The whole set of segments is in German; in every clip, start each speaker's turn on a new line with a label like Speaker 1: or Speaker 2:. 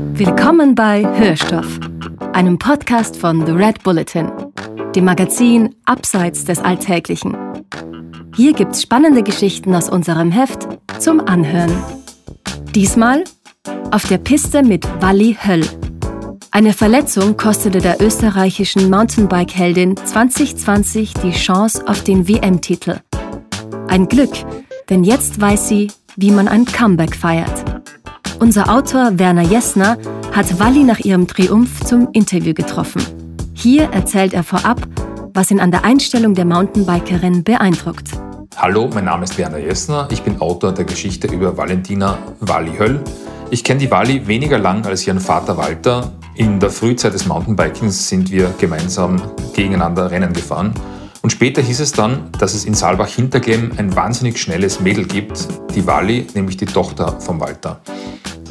Speaker 1: Willkommen bei Hörstoff, einem Podcast von The Red Bulletin, dem Magazin Abseits des Alltäglichen. Hier gibt's spannende Geschichten aus unserem Heft zum Anhören. Diesmal auf der Piste mit Wally Höll. Eine Verletzung kostete der österreichischen Mountainbike-Heldin 2020 die Chance auf den WM-Titel. Ein Glück, denn jetzt weiß sie, wie man ein Comeback feiert. Unser Autor Werner Jessner hat Walli nach ihrem Triumph zum Interview getroffen. Hier erzählt er vorab, was ihn an der Einstellung der Mountainbikerin beeindruckt.
Speaker 2: Hallo, mein Name ist Werner Jessner. Ich bin Autor der Geschichte über Valentina Walli Höll. Ich kenne die Walli weniger lang als ihren Vater Walter. In der Frühzeit des Mountainbikings sind wir gemeinsam gegeneinander Rennen gefahren. Und später hieß es dann, dass es in Saalbach-Hinterglemm ein wahnsinnig schnelles Mädel gibt, die Wally, nämlich die Tochter von Walter.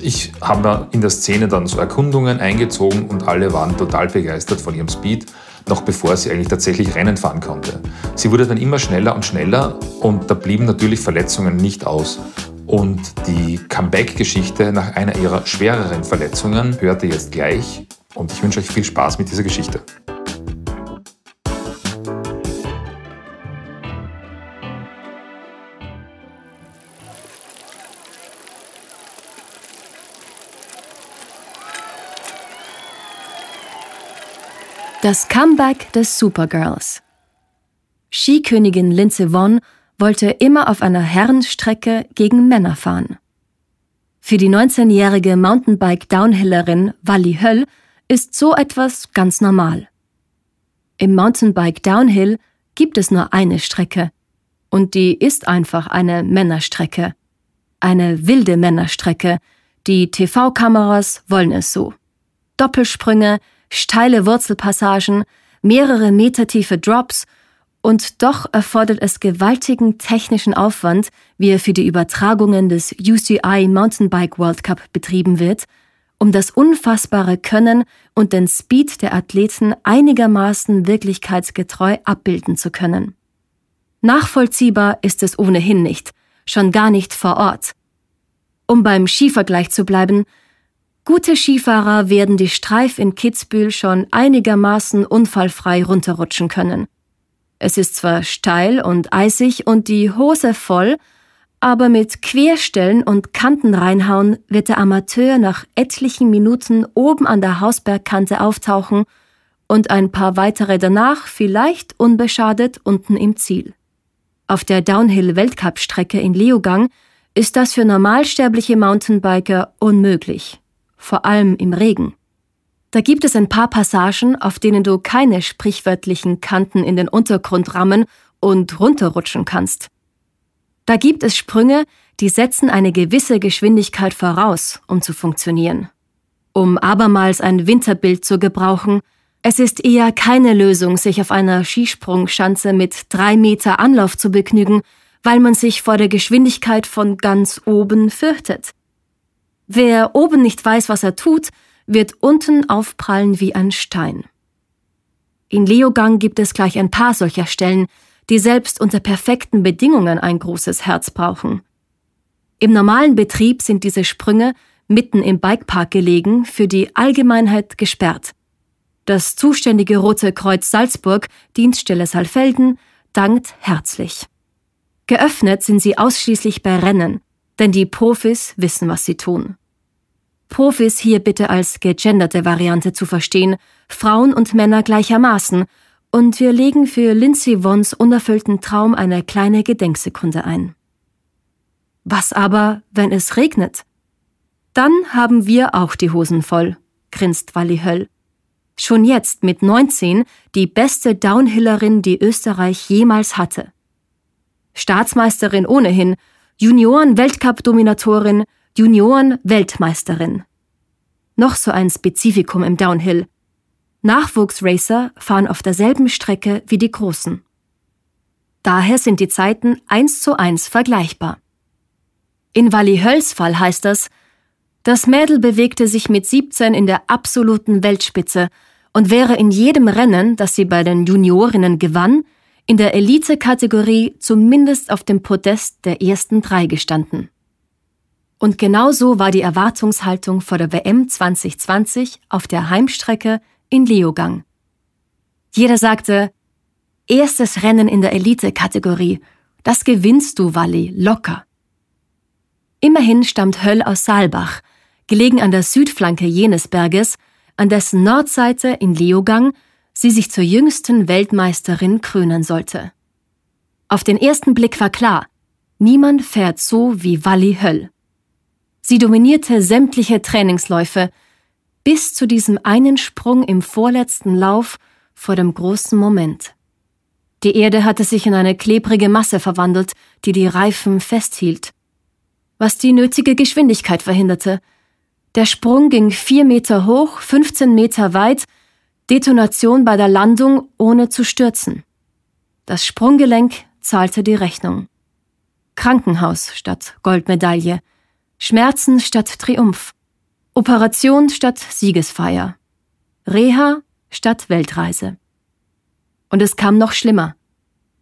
Speaker 2: Ich habe in der Szene dann so Erkundungen eingezogen und alle waren total begeistert von ihrem Speed, noch bevor sie eigentlich tatsächlich Rennen fahren konnte. Sie wurde dann immer schneller und schneller und da blieben natürlich Verletzungen nicht aus. Und die Comeback-Geschichte nach einer ihrer schwereren Verletzungen hörte jetzt gleich und ich wünsche euch viel Spaß mit dieser Geschichte.
Speaker 1: Das Comeback des Supergirls. Skikönigin Lindsey Vonn wollte immer auf einer Herrenstrecke gegen Männer fahren. Für die 19-jährige Mountainbike-Downhillerin Wally Höll ist so etwas ganz normal. Im Mountainbike Downhill gibt es nur eine Strecke. Und die ist einfach eine Männerstrecke. Eine wilde Männerstrecke. Die TV-Kameras wollen es so. Doppelsprünge, steile Wurzelpassagen, mehrere Meter tiefe Drops und doch erfordert es gewaltigen technischen Aufwand, wie er für die Übertragungen des UCI Mountainbike World Cup betrieben wird, um das unfassbare Können und den Speed der Athleten einigermaßen wirklichkeitsgetreu abbilden zu können. Nachvollziehbar ist es ohnehin nicht, schon gar nicht vor Ort. Um beim Skivergleich zu bleiben, Gute Skifahrer werden die Streif in Kitzbühel schon einigermaßen unfallfrei runterrutschen können. Es ist zwar steil und eisig und die Hose voll, aber mit Querstellen und Kanten reinhauen wird der Amateur nach etlichen Minuten oben an der Hausbergkante auftauchen und ein paar weitere danach vielleicht unbeschadet unten im Ziel. Auf der Downhill-Weltcup-Strecke in Leogang ist das für normalsterbliche Mountainbiker unmöglich vor allem im Regen. Da gibt es ein paar Passagen, auf denen du keine sprichwörtlichen Kanten in den Untergrund rammen und runterrutschen kannst. Da gibt es Sprünge, die setzen eine gewisse Geschwindigkeit voraus, um zu funktionieren. Um abermals ein Winterbild zu gebrauchen, es ist eher keine Lösung, sich auf einer Skisprungschanze mit drei Meter Anlauf zu begnügen, weil man sich vor der Geschwindigkeit von ganz oben fürchtet. Wer oben nicht weiß, was er tut, wird unten aufprallen wie ein Stein. In Leogang gibt es gleich ein paar solcher Stellen, die selbst unter perfekten Bedingungen ein großes Herz brauchen. Im normalen Betrieb sind diese Sprünge, mitten im Bikepark gelegen, für die Allgemeinheit gesperrt. Das zuständige Rote Kreuz Salzburg, Dienststelle Saalfelden, dankt herzlich. Geöffnet sind sie ausschließlich bei Rennen, denn die Profis wissen, was sie tun. Profis hier bitte als gegenderte Variante zu verstehen, Frauen und Männer gleichermaßen, und wir legen für Lindsay Vons unerfüllten Traum eine kleine Gedenksekunde ein. Was aber, wenn es regnet? Dann haben wir auch die Hosen voll, grinst Wally Höll. Schon jetzt mit 19 die beste Downhillerin, die Österreich jemals hatte. Staatsmeisterin ohnehin Junioren-Weltcup-Dominatorin, Junioren-Weltmeisterin. Noch so ein Spezifikum im Downhill. Nachwuchsracer fahren auf derselben Strecke wie die Großen. Daher sind die Zeiten eins zu eins vergleichbar. In Wally Hölls Fall heißt das, das Mädel bewegte sich mit 17 in der absoluten Weltspitze und wäre in jedem Rennen, das sie bei den Juniorinnen gewann, in der Elite-Kategorie zumindest auf dem Podest der ersten drei gestanden. Und genau so war die Erwartungshaltung vor der WM 2020 auf der Heimstrecke in Leogang. Jeder sagte, erstes Rennen in der Elite-Kategorie, das gewinnst du, Walli, locker. Immerhin stammt Höll aus Saalbach, gelegen an der Südflanke jenes Berges, an dessen Nordseite in Leogang sie sich zur jüngsten Weltmeisterin krönen sollte. Auf den ersten Blick war klar, niemand fährt so wie Walli Höll. Sie dominierte sämtliche Trainingsläufe, bis zu diesem einen Sprung im vorletzten Lauf vor dem großen Moment. Die Erde hatte sich in eine klebrige Masse verwandelt, die die Reifen festhielt, was die nötige Geschwindigkeit verhinderte. Der Sprung ging vier Meter hoch, 15 Meter weit, Detonation bei der Landung ohne zu stürzen. Das Sprunggelenk zahlte die Rechnung. Krankenhaus statt Goldmedaille, Schmerzen statt Triumph, Operation statt Siegesfeier, Reha statt Weltreise. Und es kam noch schlimmer.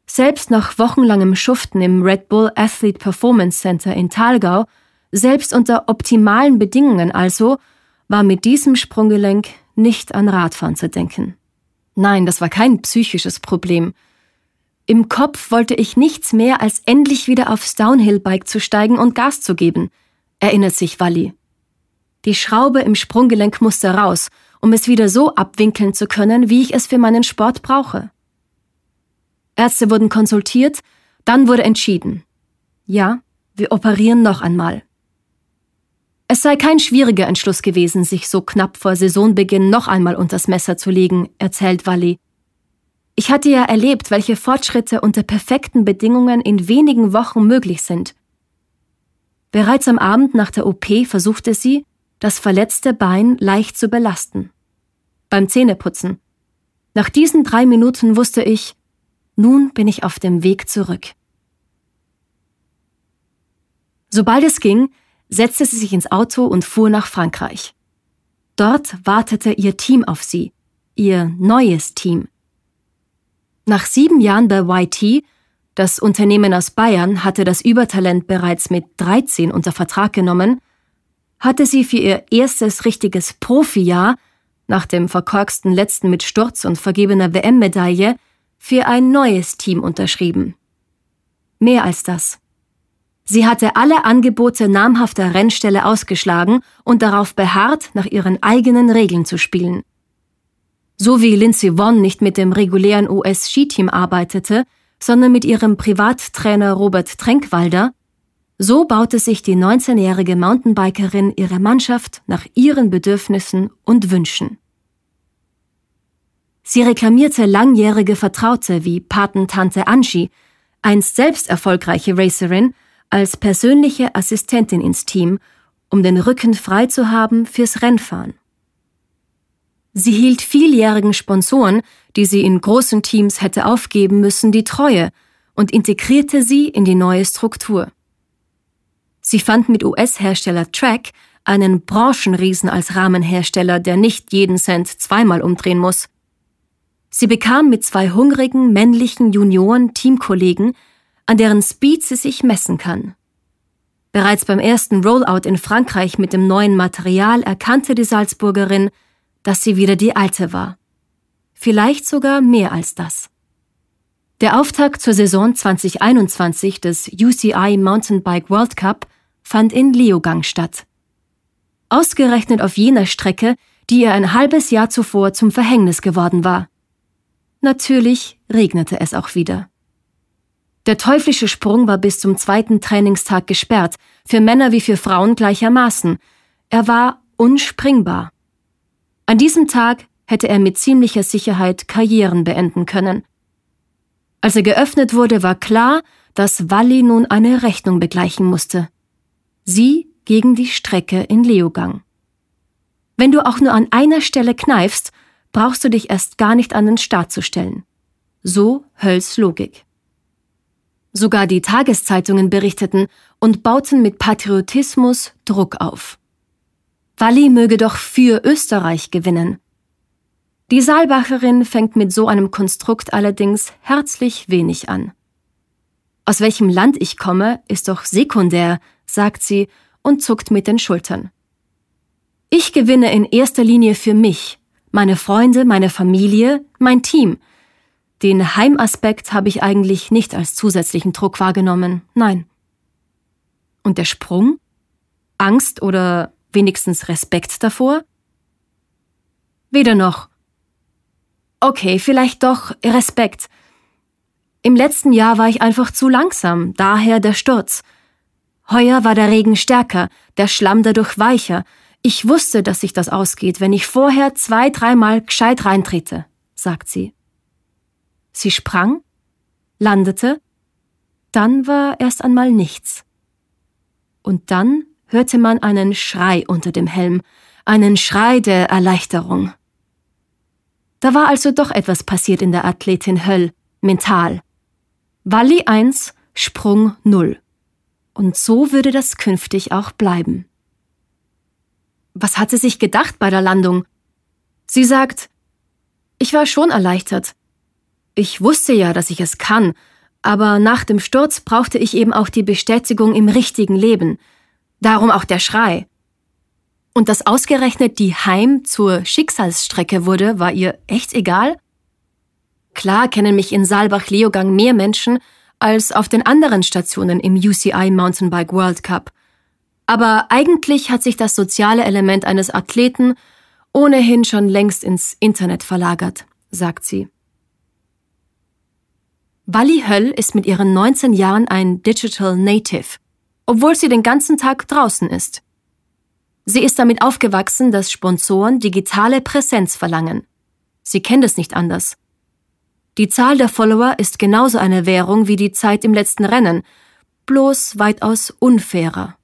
Speaker 1: Selbst nach wochenlangem Schuften im Red Bull Athlete Performance Center in Thalgau, selbst unter optimalen Bedingungen also, war mit diesem Sprunggelenk nicht an Radfahren zu denken. Nein, das war kein psychisches Problem. Im Kopf wollte ich nichts mehr, als endlich wieder aufs Downhill-Bike zu steigen und Gas zu geben, erinnert sich Walli. Die Schraube im Sprunggelenk musste raus, um es wieder so abwinkeln zu können, wie ich es für meinen Sport brauche. Ärzte wurden konsultiert, dann wurde entschieden. Ja, wir operieren noch einmal. Es sei kein schwieriger Entschluss gewesen, sich so knapp vor Saisonbeginn noch einmal unters Messer zu legen, erzählt Walli. Ich hatte ja erlebt, welche Fortschritte unter perfekten Bedingungen in wenigen Wochen möglich sind. Bereits am Abend nach der OP versuchte sie, das verletzte Bein leicht zu belasten. Beim Zähneputzen. Nach diesen drei Minuten wusste ich, nun bin ich auf dem Weg zurück. Sobald es ging, setzte sie sich ins Auto und fuhr nach Frankreich. Dort wartete ihr Team auf sie, ihr neues Team. Nach sieben Jahren bei YT, das Unternehmen aus Bayern hatte das Übertalent bereits mit 13 unter Vertrag genommen, hatte sie für ihr erstes richtiges Profijahr, nach dem verkorksten letzten mit Sturz und vergebener WM-Medaille, für ein neues Team unterschrieben. Mehr als das. Sie hatte alle Angebote namhafter Rennställe ausgeschlagen und darauf beharrt, nach ihren eigenen Regeln zu spielen. So wie Lindsey Vonn nicht mit dem regulären US-Skiteam arbeitete, sondern mit ihrem Privattrainer Robert Tränkwalder, so baute sich die 19-jährige Mountainbikerin ihre Mannschaft nach ihren Bedürfnissen und Wünschen. Sie reklamierte langjährige Vertraute wie Patentante Angie, einst selbst erfolgreiche Racerin, als persönliche Assistentin ins Team, um den Rücken frei zu haben fürs Rennfahren. Sie hielt vieljährigen Sponsoren, die sie in großen Teams hätte aufgeben müssen, die Treue und integrierte sie in die neue Struktur. Sie fand mit US-Hersteller Track einen Branchenriesen als Rahmenhersteller, der nicht jeden Cent zweimal umdrehen muss. Sie bekam mit zwei hungrigen männlichen Junioren Teamkollegen, an deren Speed sie sich messen kann. Bereits beim ersten Rollout in Frankreich mit dem neuen Material erkannte die Salzburgerin, dass sie wieder die alte war. Vielleicht sogar mehr als das. Der Auftakt zur Saison 2021 des UCI Mountainbike World Cup fand in Leogang statt. Ausgerechnet auf jener Strecke, die ihr ein halbes Jahr zuvor zum Verhängnis geworden war. Natürlich regnete es auch wieder. Der teuflische Sprung war bis zum zweiten Trainingstag gesperrt, für Männer wie für Frauen gleichermaßen. Er war unspringbar. An diesem Tag hätte er mit ziemlicher Sicherheit Karrieren beenden können. Als er geöffnet wurde, war klar, dass Walli nun eine Rechnung begleichen musste. Sie gegen die Strecke in Leogang. Wenn du auch nur an einer Stelle kneifst, brauchst du dich erst gar nicht an den Start zu stellen. So Hölls Logik. Sogar die Tageszeitungen berichteten und bauten mit Patriotismus Druck auf. Walli möge doch für Österreich gewinnen. Die Saalbacherin fängt mit so einem Konstrukt allerdings herzlich wenig an. Aus welchem Land ich komme, ist doch sekundär, sagt sie und zuckt mit den Schultern. Ich gewinne in erster Linie für mich, meine Freunde, meine Familie, mein Team. Den Heimaspekt habe ich eigentlich nicht als zusätzlichen Druck wahrgenommen, nein. Und der Sprung? Angst oder wenigstens Respekt davor? Weder noch. Okay, vielleicht doch Respekt. Im letzten Jahr war ich einfach zu langsam, daher der Sturz. Heuer war der Regen stärker, der Schlamm dadurch weicher. Ich wusste, dass sich das ausgeht, wenn ich vorher zwei, dreimal gescheit reintrete, sagt sie. Sie sprang, landete, dann war erst einmal nichts. Und dann hörte man einen Schrei unter dem Helm, einen Schrei der Erleichterung. Da war also doch etwas passiert in der Athletin Höll, mental. Walli 1, Sprung 0. Und so würde das künftig auch bleiben. Was hat sie sich gedacht bei der Landung? Sie sagt, ich war schon erleichtert. Ich wusste ja, dass ich es kann, aber nach dem Sturz brauchte ich eben auch die Bestätigung im richtigen Leben. Darum auch der Schrei. Und dass ausgerechnet die Heim zur Schicksalsstrecke wurde, war ihr echt egal? Klar kennen mich in Saalbach-Leogang mehr Menschen als auf den anderen Stationen im UCI Mountainbike World Cup. Aber eigentlich hat sich das soziale Element eines Athleten ohnehin schon längst ins Internet verlagert, sagt sie. Wally Höll ist mit ihren 19 Jahren ein Digital Native, obwohl sie den ganzen Tag draußen ist. Sie ist damit aufgewachsen, dass Sponsoren digitale Präsenz verlangen. Sie kennt es nicht anders. Die Zahl der Follower ist genauso eine Währung wie die Zeit im letzten Rennen, bloß weitaus unfairer.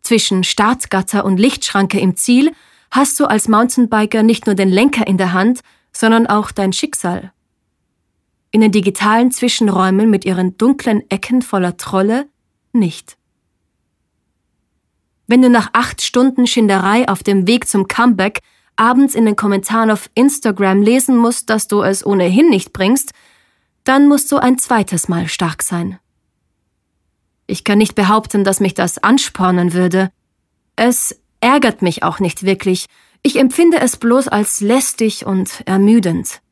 Speaker 1: Zwischen Startgatter und Lichtschranke im Ziel hast du als Mountainbiker nicht nur den Lenker in der Hand, sondern auch dein Schicksal. In den digitalen Zwischenräumen mit ihren dunklen Ecken voller Trolle nicht. Wenn du nach acht Stunden Schinderei auf dem Weg zum Comeback abends in den Kommentaren auf Instagram lesen musst, dass du es ohnehin nicht bringst, dann musst du ein zweites Mal stark sein. Ich kann nicht behaupten, dass mich das anspornen würde. Es ärgert mich auch nicht wirklich. Ich empfinde es bloß als lästig und ermüdend.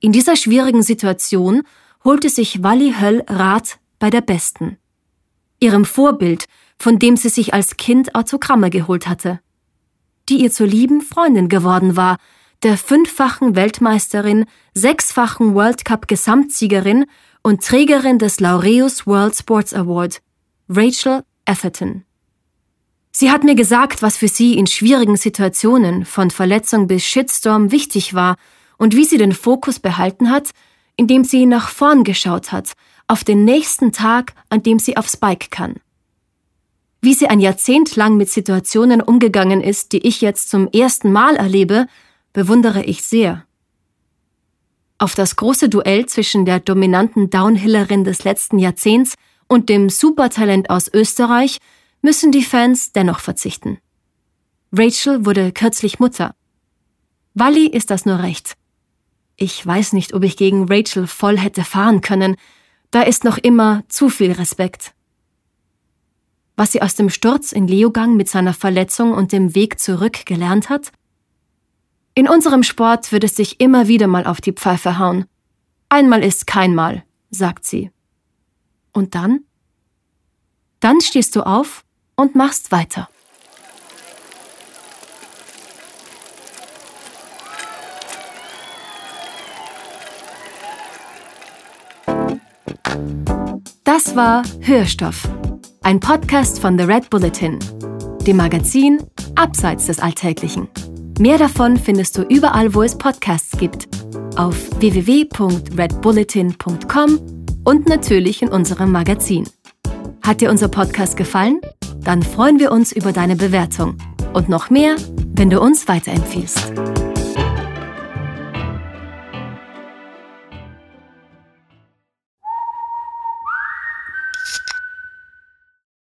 Speaker 1: In dieser schwierigen Situation holte sich Wally Höll Rat bei der Besten. Ihrem Vorbild, von dem sie sich als Kind Autogramme geholt hatte die ihr zur lieben Freundin geworden war, der fünffachen Weltmeisterin, sechsfachen World Cup Gesamtsiegerin und Trägerin des Laureus World Sports Award, Rachel Atherton. Sie hat mir gesagt, was für sie in schwierigen Situationen von Verletzung bis Shitstorm wichtig war und wie sie den Fokus behalten hat, indem sie nach vorn geschaut hat, auf den nächsten Tag, an dem sie aufs Bike kann. Wie sie ein Jahrzehnt lang mit Situationen umgegangen ist, die ich jetzt zum ersten Mal erlebe, bewundere ich sehr. Auf das große Duell zwischen der dominanten Downhillerin des letzten Jahrzehnts und dem Supertalent aus Österreich müssen die Fans dennoch verzichten. Rachel wurde kürzlich Mutter. Wally ist das nur recht. Ich weiß nicht, ob ich gegen Rachel voll hätte fahren können. Da ist noch immer zu viel Respekt was sie aus dem Sturz in Leogang mit seiner Verletzung und dem Weg zurück gelernt hat? In unserem Sport wird es sich immer wieder mal auf die Pfeife hauen. Einmal ist kein Mal, sagt sie. Und dann? Dann stehst du auf und machst weiter. Das war Hörstoff ein Podcast von The Red Bulletin, dem Magazin Abseits des Alltäglichen. Mehr davon findest du überall, wo es Podcasts gibt, auf www.redbulletin.com und natürlich in unserem Magazin. Hat dir unser Podcast gefallen? Dann freuen wir uns über deine Bewertung und noch mehr, wenn du uns weiterempfiehlst.